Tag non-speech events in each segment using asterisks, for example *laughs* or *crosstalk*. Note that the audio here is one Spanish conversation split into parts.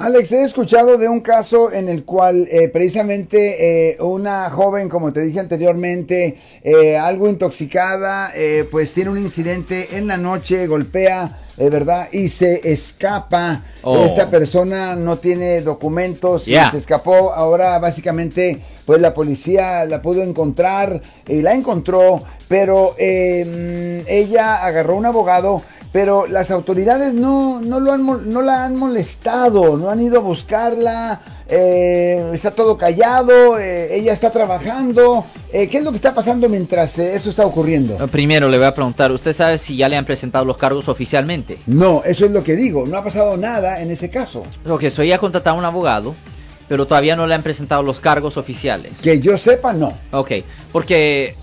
Alex, he escuchado de un caso en el cual eh, precisamente eh, una joven, como te dije anteriormente, eh, algo intoxicada, eh, pues tiene un incidente en la noche, golpea, ¿verdad? Y se escapa. Oh. Esta persona no tiene documentos y se escapó. Ahora básicamente, pues la policía la pudo encontrar y la encontró, pero mm, ella agarró un abogado. Pero las autoridades no, no, lo han, no la han molestado, no han ido a buscarla, eh, está todo callado, eh, ella está trabajando. Eh, ¿Qué es lo que está pasando mientras eso está ocurriendo? Primero le voy a preguntar, ¿usted sabe si ya le han presentado los cargos oficialmente? No, eso es lo que digo, no ha pasado nada en ese caso. Ok, soy ya contratado a un abogado, pero todavía no le han presentado los cargos oficiales. Que yo sepa, no. Ok, porque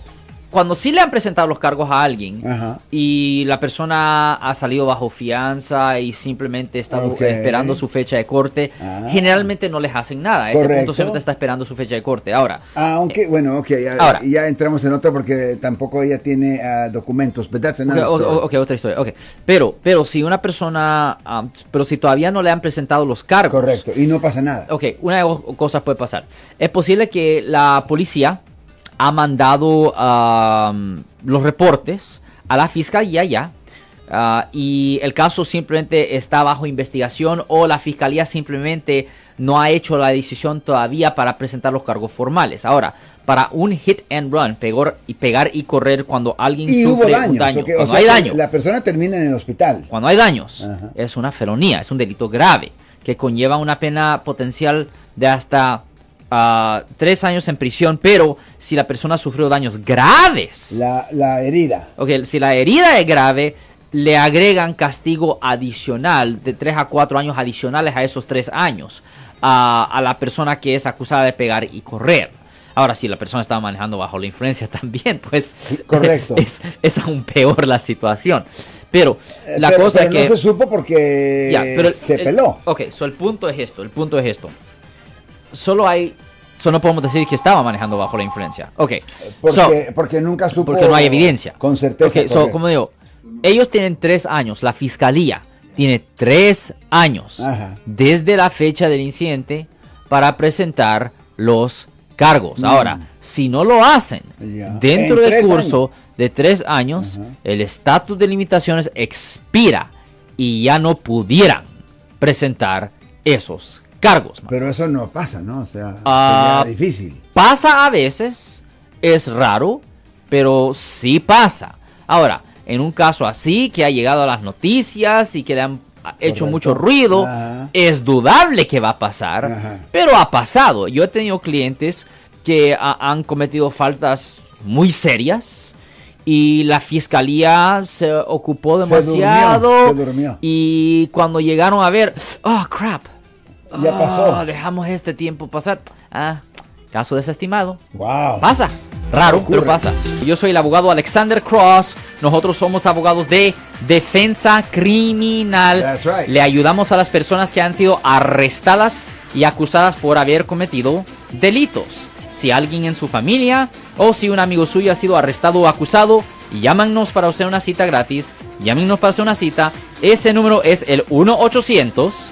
cuando sí le han presentado los cargos a alguien Ajá. y la persona ha salido bajo fianza y simplemente está bu- Ok. esperando su fecha de corte, Ah. generalmente no les hacen nada. A ese Correcto. punto siempre está esperando su fecha de corte. Ahora, Aunque, bueno, ok, ya, Ahora. ya entramos en otro porque tampoco ella tiene ah, documentos. But that's Ok, another o- story. o- ok, otra historia. ok. Pero, pero si una persona, ah, pero si todavía no le han presentado los cargos. Correcto, y no pasa nada. Ok, una o- cosa puede pasar. Es posible que la policía ha mandado am, los reportes a la fiscalía ya. ah, y el caso simplemente está bajo investigación o la fiscalía simplemente no ha hecho la decisión todavía para presentar los cargos formales. Ahora, para un hit and run, pegar y, pegar y correr cuando alguien Y sufre daños. un daño, cuando sea hay daño, La persona termina en el hospital. cuando hay daños, Ajá. es una felonía, es un delito grave que conlleva una pena potencial de hasta ah, tres años en prisión, pero si la persona sufrió daños graves, La, la herida. ok, si la herida es grave, le agregan castigo adicional de tres a cuatro años adicionales a esos tres años a- a la persona que es acusada de pegar y correr. Ahora, si la persona estaba manejando bajo la influencia *laughs* también, pues Correcto. *laughs* es, es aún peor la situación. Pero Eh, la pero- cosa pero es que... no se supo porque Ya, pero el- se el- peló. Ok, so el punto es esto, el punto es esto. Solo hay, solo podemos decir que estaba manejando bajo la influencia. Ok, Porque, so, porque nunca supo. porque no hay evidencia. Con certeza. So, como digo, ellos tienen tres años, la fiscalía tiene tres años Ajá. desde la fecha del incidente para presentar los cargos. Mm. Ahora, si no lo hacen dentro En del curso de tres años, el estatus de limitaciones expira y ya no pudieran presentar esos cargos. man. Pero eso no pasa, ¿no? O sea, Ah, sería difícil. Pasa a veces, es raro, pero sí pasa. Ahora, en un caso así que ha llegado a las noticias y que le han hecho Correcto. mucho ruido, Ajá. es dudable que va a pasar, Ajá. pero ha pasado. Yo he tenido clientes que ha- han cometido faltas muy serias y la fiscalía se ocupó Se demasiado durmió, se durmió. y cuando llegaron a ver, oh crap, Ya Ah, pasó. Dejamos este tiempo pasar. Ah, caso desestimado. Wow. Pasa. Raro, pero pasa. Yo soy el abogado Alexander Cross. Nosotros somos abogados de defensa criminal. That's right. Le ayudamos a las personas que han sido arrestadas y acusadas por haber cometido delitos. Si alguien en su familia o si un amigo suyo ha sido arrestado o acusado, llámanos para hacer una cita gratis. Llámenos para hacer una cita. Ese número es el 1 800